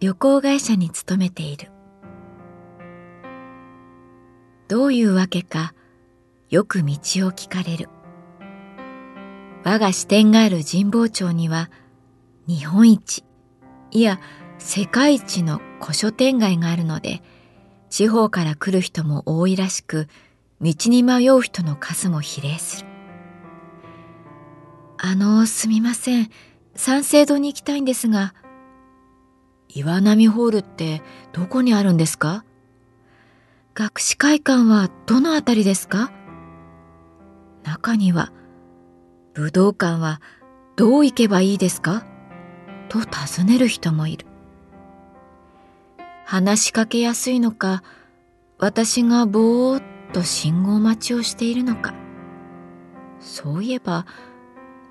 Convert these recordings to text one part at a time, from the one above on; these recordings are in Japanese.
旅行会社に勤めているどういうわけかよく道を聞かれる我が支店がある神保町には日本一いや世界一の古書店街があるので地方から来る人も多いらしく道に迷う人の数も比例するあの、すみません。三省堂に行きたいんですが。岩波ホールってどこにあるんですか？学士会館はどのあたりですか？中には、武道館はどう行けばいいですか？と尋ねる人もいる。話しかけやすいのか、私がぼーっと信号待ちをしているのか。そういえば、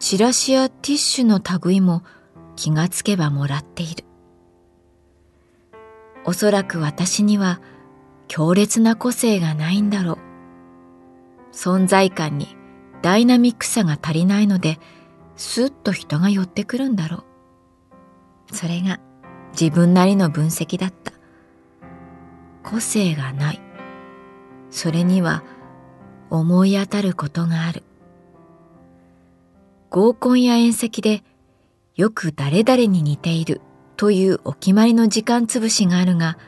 チラシやティッシュの類も気がつけばもらっている。おそらく私には強烈な個性がないんだろう。存在感にダイナミックさが足りないので、スッと人が寄ってくるんだろう。それが自分なりの分析だった。個性がない。それには思い当たることがある。合コンや宴席でよく誰々に似ているというお決まりの時間つぶしがあるが、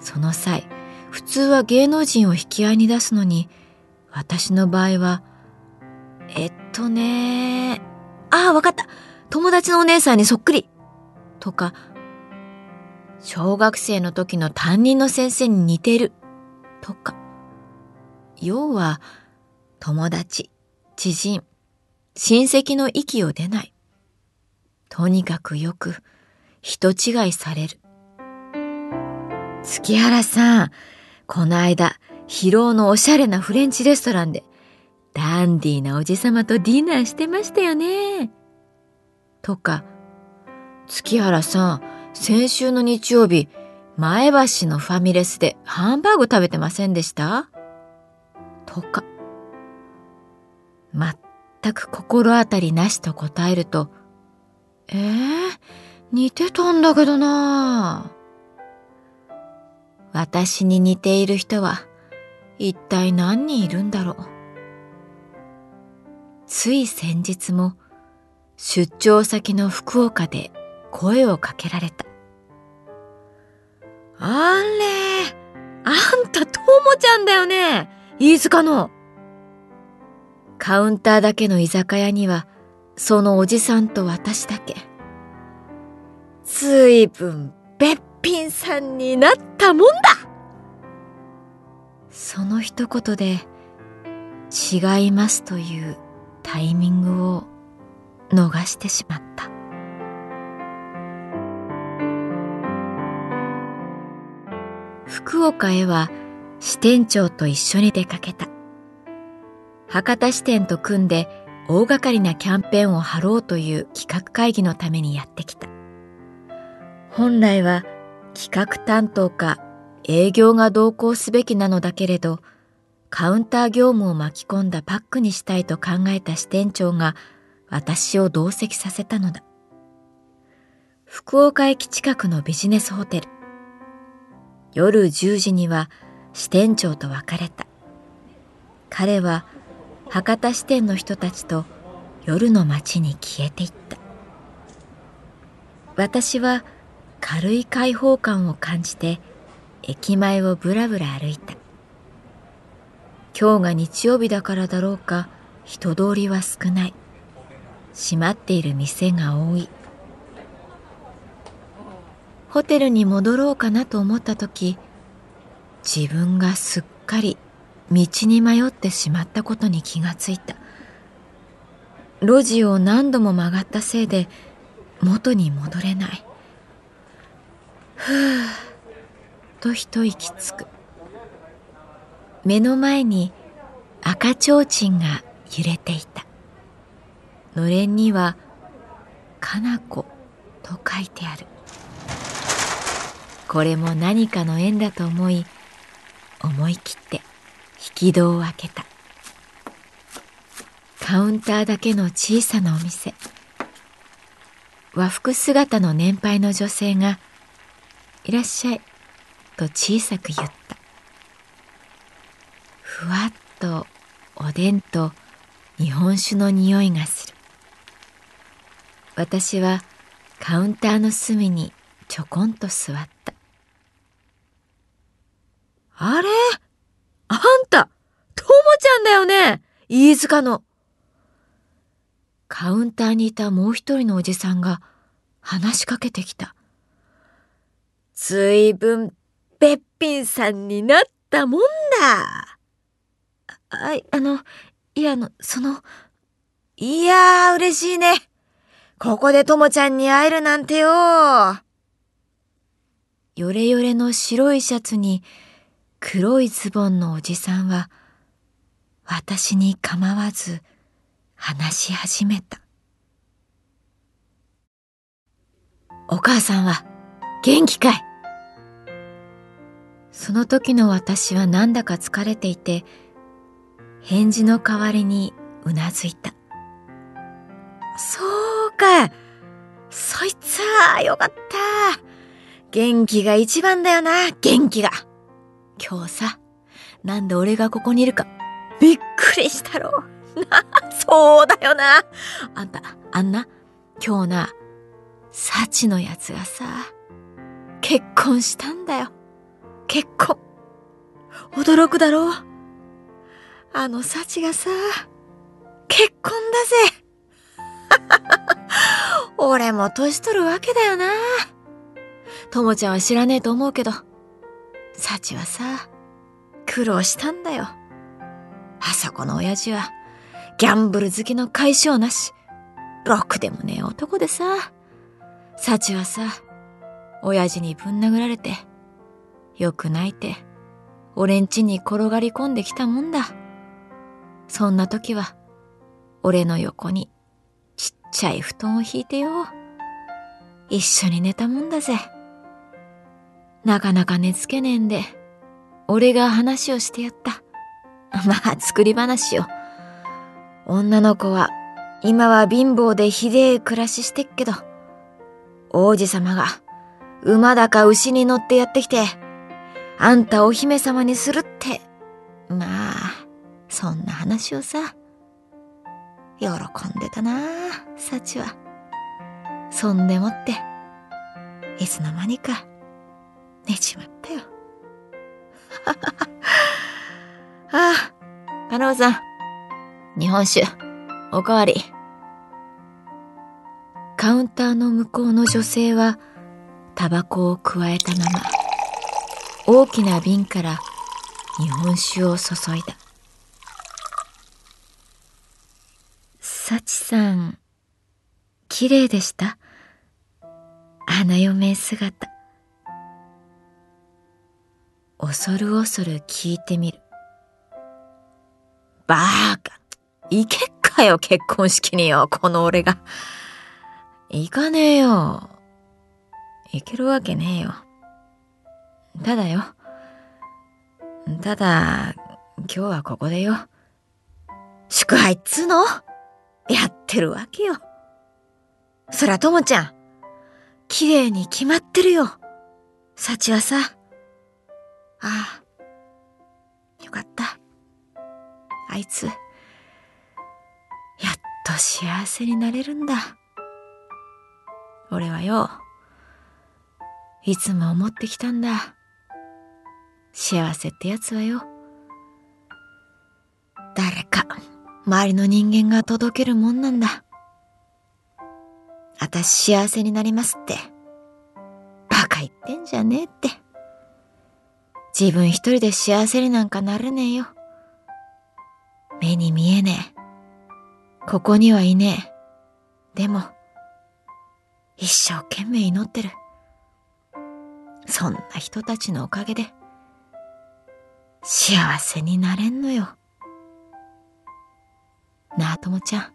その際、普通は芸能人を引き合いに出すのに、私の場合は、えっとねああ、わかった。友達のお姉さんにそっくり。とか、小学生の時の担任の先生に似てる。とか、要は、友達、知人、親戚の息を出ない。とにかくよく人違いされる。月原さん、この間、広尾のおしゃれなフレンチレストランで、ダンディーなおじさまとディナーしてましたよね。とか、月原さん、先週の日曜日、前橋のファミレスでハンバーグ食べてませんでした？とか。全く心当たりなしと答えると、えー、似てたんだけどな私に似ている人は一体何人いるんだろう。つい先日も出張先の福岡で声をかけられた。あれ、あんたともちゃんだよね飯塚の。カウンターだけの居酒屋には、そのおじさんと私だけ。ずいぶんべっぴんさんになったもんだその一言で、違いますというタイミングを逃してしまった。福岡へは支店長と一緒に出かけた。博多支店と組んで大掛かりなキャンペーンを張ろうという企画会議のためにやってきた。本来は企画担当か営業が同行すべきなのだけれど、カウンター業務を巻き込んだパックにしたいと考えた支店長が私を同席させたのだ。福岡駅近くのビジネスホテル。夜10時には支店長と別れた。彼は博多支店の人たちと夜の街に消えていった。私は軽い開放感を感じて駅前をぶらぶら歩いた。今日が日曜日だからだろうか人通りは少ない。閉まっている店が多い。ホテルに戻ろうかなと思った時自分がすっかり道に迷ってしまったことに気がついた路地を何度も曲がったせいで元に戻れないふう。と一息つく。目の前に赤ちょうちんが揺れていた。のれんには「かな子」と書いてある。これも何かの縁だと思い思い切って引き戸を開けた。カウンターだけの小さなお店。和服姿の年配の女性が「いらっしゃい」と小さく言った。ふわっとおでんと日本酒の匂いがする。私はカウンターの隅にちょこんと座った。あれ？あんた、ともちゃんだよね？飯塚の。カウンターにいたもう一人のおじさんが話しかけてきた。ずいぶんべっぴんさんになったもんだ。あ、あの、いや、あの、その、いやー、嬉しいね。ここでともちゃんに会えるなんてよ。よれよれの白いシャツに黒いズボンのおじさんは私に構わず話し始めた。お母さんは元気かい？その時の私はなんだか疲れていて返事の代わりにうなずいた。そうかそいつはよかった元気が一番だよな元気が今日さ、なんで俺がここにいるか、びっくりしたろ。な、そうだよな。あんた、あんな、今日な、サチのやつがさ、結婚したんだよ。結婚。驚くだろう。あのサチがさ、結婚だぜ。俺も年取るわけだよな。ともちゃんは知らねえと思うけど、サチはさ、苦労したんだよ。あそこの親父は、ギャンブル好きの解消なし、ろくでもねえ男でさ、サチはさ、親父にぶん殴られて、よく泣いて、俺ん家に転がり込んできたもんだ。そんな時は、俺の横にちっちゃい布団を引いてよ。一緒に寝たもんだぜ。なかなか寝つけねえんで、俺が話をしてやった。まあ、作り話よ。女の子は、今は貧乏でひでえ暮らししてっけど、王子様が、馬だか牛に乗ってやってきて、あんたお姫様にするって、まあ、そんな話をさ、喜んでたなサチは。そんでもって、いつの間にか、寝ちまったよ。あ あ、カノさん。日本酒、おかわり。カウンターの向こうの女性は、タバコをくわえたまま、大きな瓶から日本酒を注いだ。幸さん、綺麗でした？花嫁姿。恐る恐る聞いてみる。バーカ、いけっかよ、結婚式によ、この俺が。行かねえよ。行けるわけねえよ。ただよ。ただ、今日はここでよ。祝杯っつうの？やってるわけよ。そらともちゃん、綺麗に決まってるよ。幸はさ。ああ、よかった。あいつ、やっと幸せになれるんだ。俺はよ、いつも思ってきたんだ。幸せってやつはよ、誰か、周りの人間が届けるもんなんだ。あたし幸せになりますって。バカ言ってんじゃねえって。自分一人で幸せになんかなれねえよ。目に見えねえ。ここにはいねえ。でも、一生懸命祈ってる。そんな人たちのおかげで、幸せになれんのよ。なあ、ともちゃん。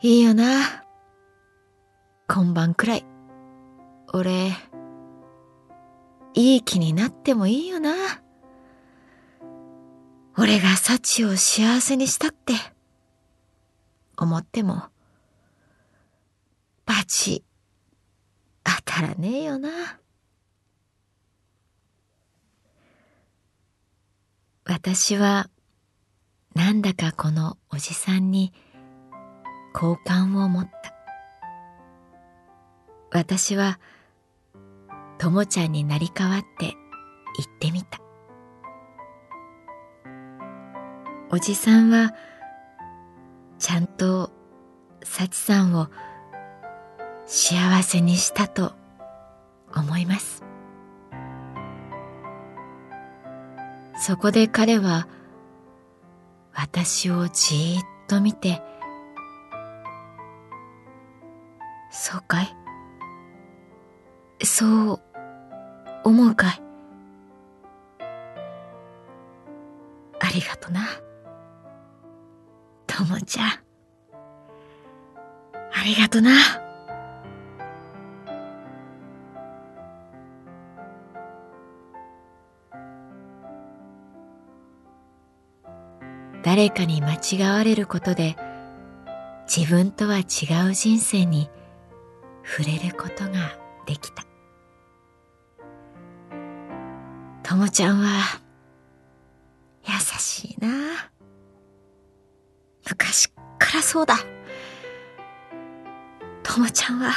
いいよな。今晩くらい、俺、いい気になってもいいよな。俺が幸を幸せにしたって、思っても、バチ、当たらねえよな。私は、なんだかこのおじさんに好感を持った。私は、ともちゃんになり代わって言ってみた。おじさんは、ちゃんと幸さんを幸せにしたと思います。そこで彼は私をじーっと見て、そうかい？そう思うかい？ありがとな。ともちゃん。ありがとな。誰かに間違われることで自分とは違う人生に触れることができた。ともちゃんは優しいな。昔からそうだ。ともちゃんは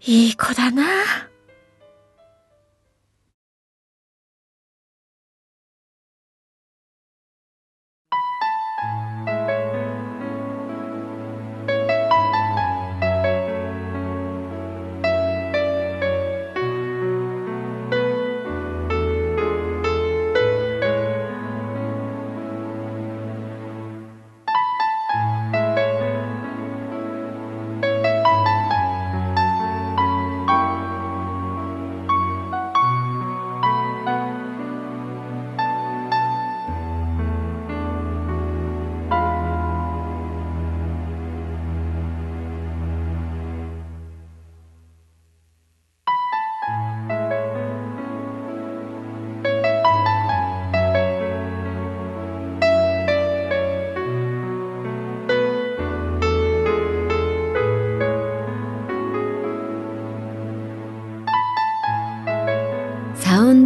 いい子だな。